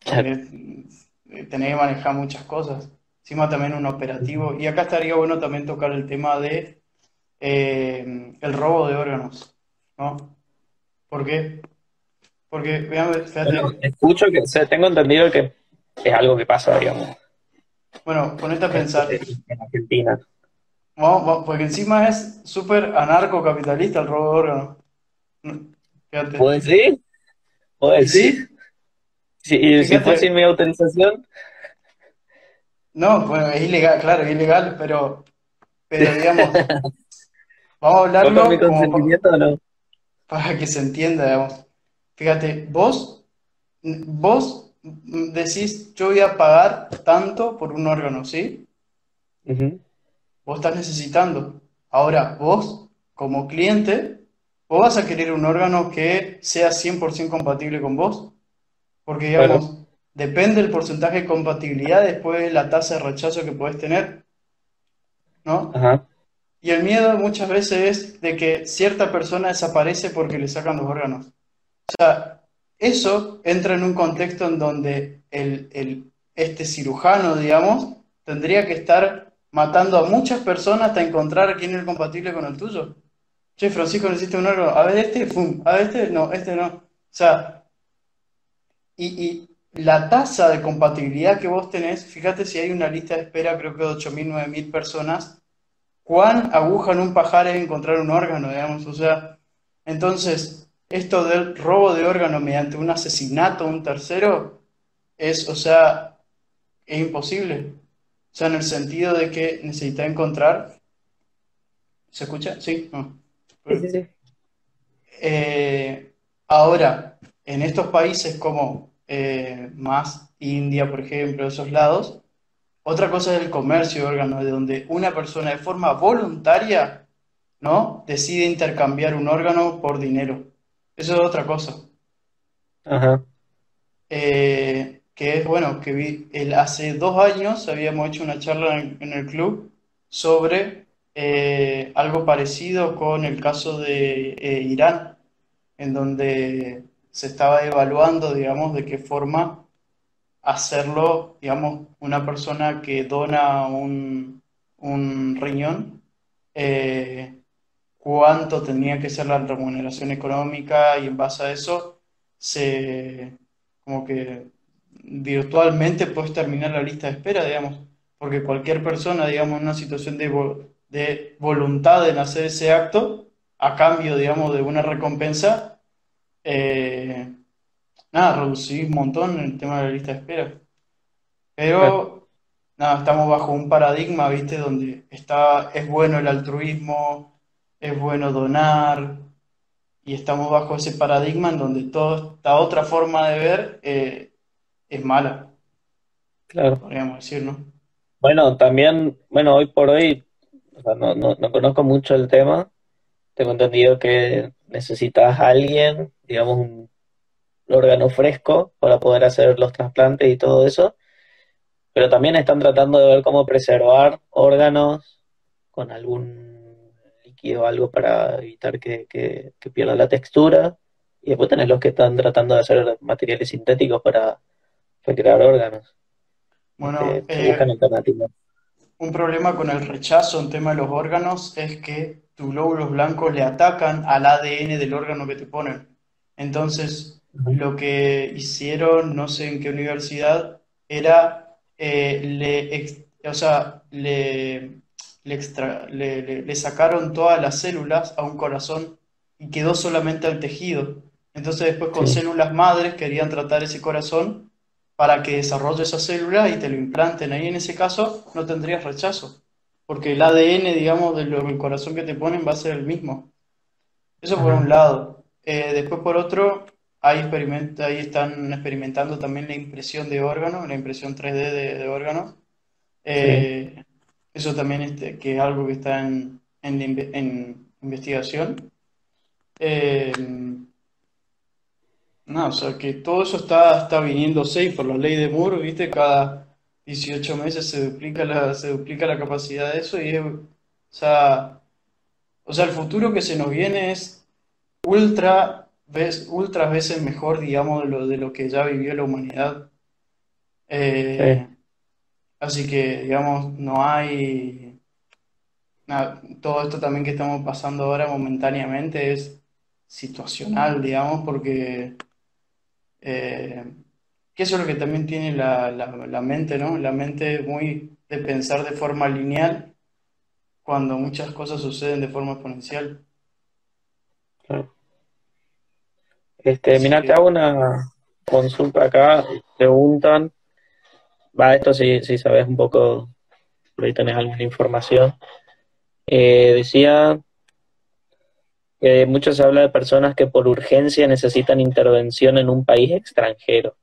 A: Claro.
B: porque tenés que manejar muchas cosas. Encima también un operativo. Y acá estaría bueno también tocar el tema de eh, el robo de órganos, ¿no? ¿Por qué? Porque, vean,
A: Bueno,
B: fíjate,
A: escucho que, o sea, tengo entendido que es algo que pasa, digamos,
B: bueno, ponete a
A: en,
B: pensar,
A: en Argentina.
B: vamos- vamos, porque encima es súper anarcocapitalista el robo de órganos. Fíjate.
A: ¿Puedo decir? ¿Puedo
B: Y
A: decir? Si, y si fue sin mi autorización,
B: no, bueno, es ilegal, claro, es ilegal, pero, pero digamos, vamos a
A: ¿fue con mi
B: hablarlo pa-
A: consentimiento o no?
B: para que se entienda, digamos. Fíjate, vos, vos decís, yo voy a pagar tanto por un órgano, ¿sí?
A: Ujú,
B: Vos estás necesitando. Ahora, vos, como cliente, vos vas a querer un órgano que sea 100% compatible con vos. Porque, digamos, depende del porcentaje de compatibilidad después de la tasa de rechazo que podés tener, ¿no?
A: Ajá.
B: Y el miedo muchas veces es de que cierta persona desaparece porque le sacan los órganos. O sea, eso entra en un contexto en donde el, el- este cirujano, digamos, tendría que estar matando a muchas personas hasta encontrar quién es el compatible con el tuyo. Che, Francisco, necesito un órgano. A ver, este, fum. A ver, este, no, este no. O sea, y, y la tasa de compatibilidad que vos tenés, fíjate si hay una lista de espera, creo que de 8.000, 9.000 personas, cuán aguja en un pajar es encontrar un órgano, digamos. O sea, entonces, esto del robo de órgano mediante un asesinato a un tercero es, o sea, es imposible. O sea, en el sentido de que necesita encontrar. ¿Se escucha? Sí. No.
A: Sí, sí, sí.
B: Eh, ahora, en estos países como eh, más India, por ejemplo, esos lados, otra cosa es el comercio de órganos, de donde una persona de forma voluntaria, ¿no? Decide intercambiar un órgano por dinero. Eso es otra cosa.
A: Ajá.
B: Eh, que es, bueno, que vi, el, hace dos años habíamos hecho una charla en, en el club sobre eh, algo parecido con el caso de eh, Irán, en donde se estaba evaluando, digamos, de qué forma hacerlo, digamos, una persona que dona un, riñón, eh, cuánto tenía que ser la remuneración económica y en base a eso se, como que virtualmente puedes terminar la lista de espera, digamos, porque cualquier persona, digamos, en una situación de, de voluntad en hacer ese acto, a cambio, digamos, de una recompensa, eh, nada, reducir un montón el tema de la lista de espera. Pero, nada, estamos bajo un paradigma, ¿viste? Donde está, es bueno el altruismo, es bueno donar, y estamos bajo ese paradigma en donde toda esta otra forma de ver eh, es mala,
A: Claro.
B: podríamos decir, ¿no?
A: Bueno, también, bueno, hoy por hoy, o sea, no, no, no conozco mucho el tema. Tengo entendido que necesitas a alguien, digamos, un órgano fresco para poder hacer los trasplantes y todo eso. Pero también están tratando de ver cómo preservar órganos con algún líquido o algo para evitar que, que, que pierda la textura. Y después tenés los que están tratando de hacer materiales sintéticos para recrear órganos.
B: Bueno,
A: Este,
B: eh,
A: buscan alternativas.
B: Un problema con el rechazo en tema de los órganos es que tus glóbulos blancos le atacan al ADN del órgano que te ponen. Entonces, lo que hicieron, no sé en qué universidad, era, eh, le, ex- o sea, le, le, extra- le, le- le sacaron todas las células a un corazón y quedó solamente el tejido. Entonces, después con
A: Sí.
B: células madres querían tratar ese corazón para que desarrolle esa célula y te lo implanten. Ahí en ese caso no tendrías rechazo, porque el ADN, digamos, del corazón que te ponen va a ser el mismo. Eso por un lado. Eh, después por otro, ahí, ahí están experimentando también la impresión de órganos, la impresión 3D de, de órganos.
A: Sí.
B: Eh, eso también este, que es algo que está en, en, en investigación. Eh, no, o sea que todo eso está, está viniéndose y por la ley de Moore, ¿viste? Cada 18 meses se duplica la, se duplica la capacidad de eso y es, o sea, o sea, el futuro que se nos viene es ultra, vez, ultras veces mejor, digamos, de lo, de lo que ya vivió la humanidad.
A: Sí.
B: Eh, así que, digamos, no hay, nada, todo esto también que estamos pasando ahora momentáneamente es situacional, digamos, porque eh, que eso es lo que también tiene la, la, la mente, ¿no? La mente es muy de pensar de forma lineal cuando muchas cosas suceden de forma exponencial.
A: Este, mira, te
B: que,
A: hago una consulta acá. Preguntan, va, esto si, si sabes un poco, por ahí tenés alguna información. Eh, decía que mucho se habla de personas que por urgencia necesitan intervención en un país extranjero.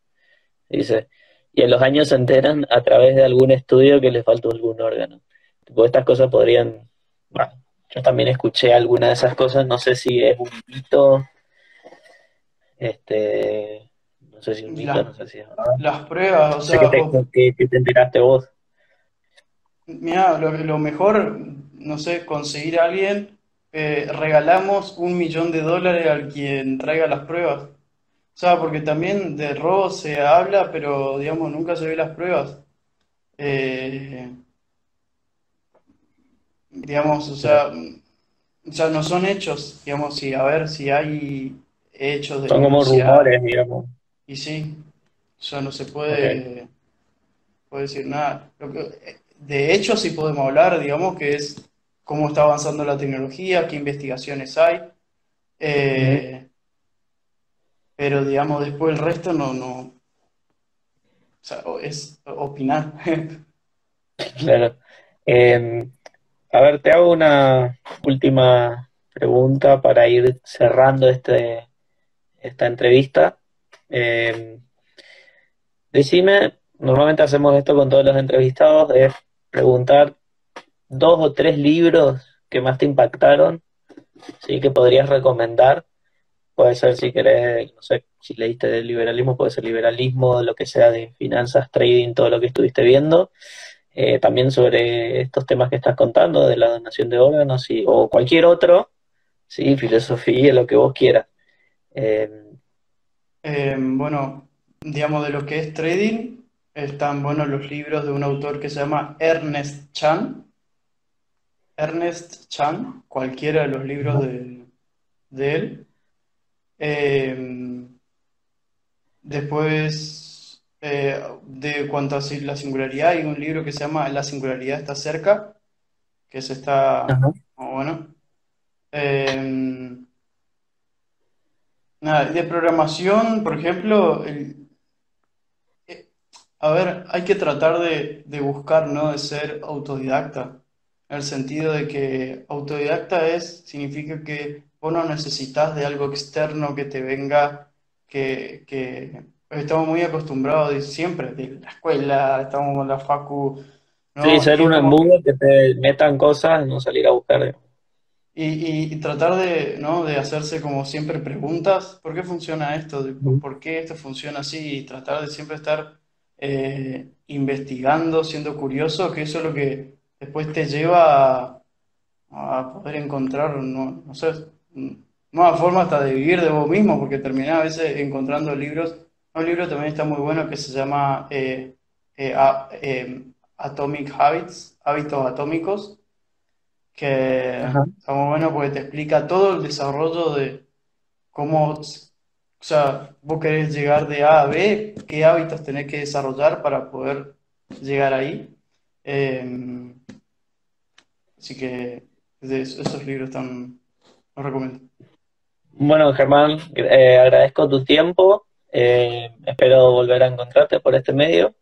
A: Dice, y en los años se enteran a través de algún estudio que les faltó algún órgano. Tipo, estas cosas podrían, bueno, yo también escuché alguna de esas cosas, no sé si es un mito, este, no sé si es un mito,
B: las,
A: no sé si es verdad.
B: las pruebas, o
A: No sé qué
B: sea,
A: te,
B: vos,
A: qué- qué te enteraste vos.
B: mira, lo, lo mejor, no sé, conseguir a alguien, eh, regalamos un millón de dólares al quien traiga las pruebas. O sea, porque también de robo se habla, pero digamos, nunca se ve las pruebas. Eh, digamos, o sea, o sea, no son hechos, digamos, si, a ver si hay hechos de
A: Son como rumores, digamos.
B: y sí, o sea, no se puede, puede decir nada. Lo que- de hecho, sí podemos hablar, digamos, que es cómo está avanzando la tecnología, qué investigaciones hay, eh, pero digamos, después el resto no, no, o sea, es opinar.
A: Claro. Eh, a ver, te hago una última pregunta para ir cerrando este, esta entrevista. Eh, decime, normalmente hacemos esto con todos los entrevistados, es preguntar dos o tres libros que más te impactaron, ¿sí? que podrías recomendar puede ser si querés, no sé, si leíste del liberalismo, puede ser liberalismo, lo que sea de finanzas, trading, todo lo que estuviste viendo. Eh, también sobre estos temas que estás contando, de la donación de órganos y, o cualquier otro, sí, filosofía, lo que vos quieras. Eh,
B: eh, bueno, digamos, de lo que es trading, están buenos los libros de un autor que se llama Ernest Chan. Ernest Chan, cualquiera de los libros de, de él. después eh, de cuanto a la singularidad, hay un libro que se llama La singularidad está cerca, que se está, bueno. Em, nada, de programación, por ejemplo, eh, a ver, hay que tratar de, de buscar, ¿no? De ser autodidacta, en el sentido de que autodidacta es, significa que vos no necesitas de algo externo que te venga, que, que estamos muy acostumbrados de siempre, de la escuela, estamos en la facu,
A: ¿no? Sí, ser un embudo que te metan cosas no salir a buscar.
B: Y, y, tratar de, ¿no? de hacerse como siempre preguntas, ¿por qué funciona esto? ¿Por qué esto funciona así? Y tratar de siempre estar eh, investigando, siendo curioso, que eso es lo que después te lleva a, a poder encontrar, no, no sé, nueva forma hasta de vivir de vos mismo, porque terminás a veces encontrando libros un libro también está muy bueno que se llama eh, eh, eh, Atomic Habits, Hábitos Atómicos, que está muy bueno porque te explica todo el desarrollo de cómo, o sea, vos querés llegar de A a B, qué hábitos tenés que desarrollar para poder llegar ahí. Em, así que esos libros están, los recomiendo.
A: Bueno, Germán, agradezco tu tiempo. Eh, espero volver a encontrarte por este medio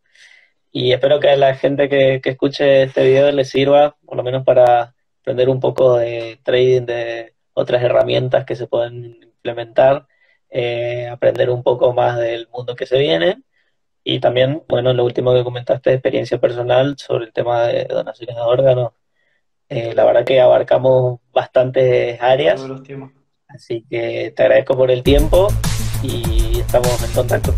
A: y espero que a la gente que, escuche este video les sirva, por lo menos para aprender un poco de trading, de otras herramientas que se pueden implementar, eh, aprender un poco más del mundo que se viene. Y también, bueno, lo último que comentaste, experiencia personal sobre el tema de donaciones de órganos. Eh, la verdad que abarcamos bastantes áreas. Así que te agradezco por el tiempo y estamos en contacto.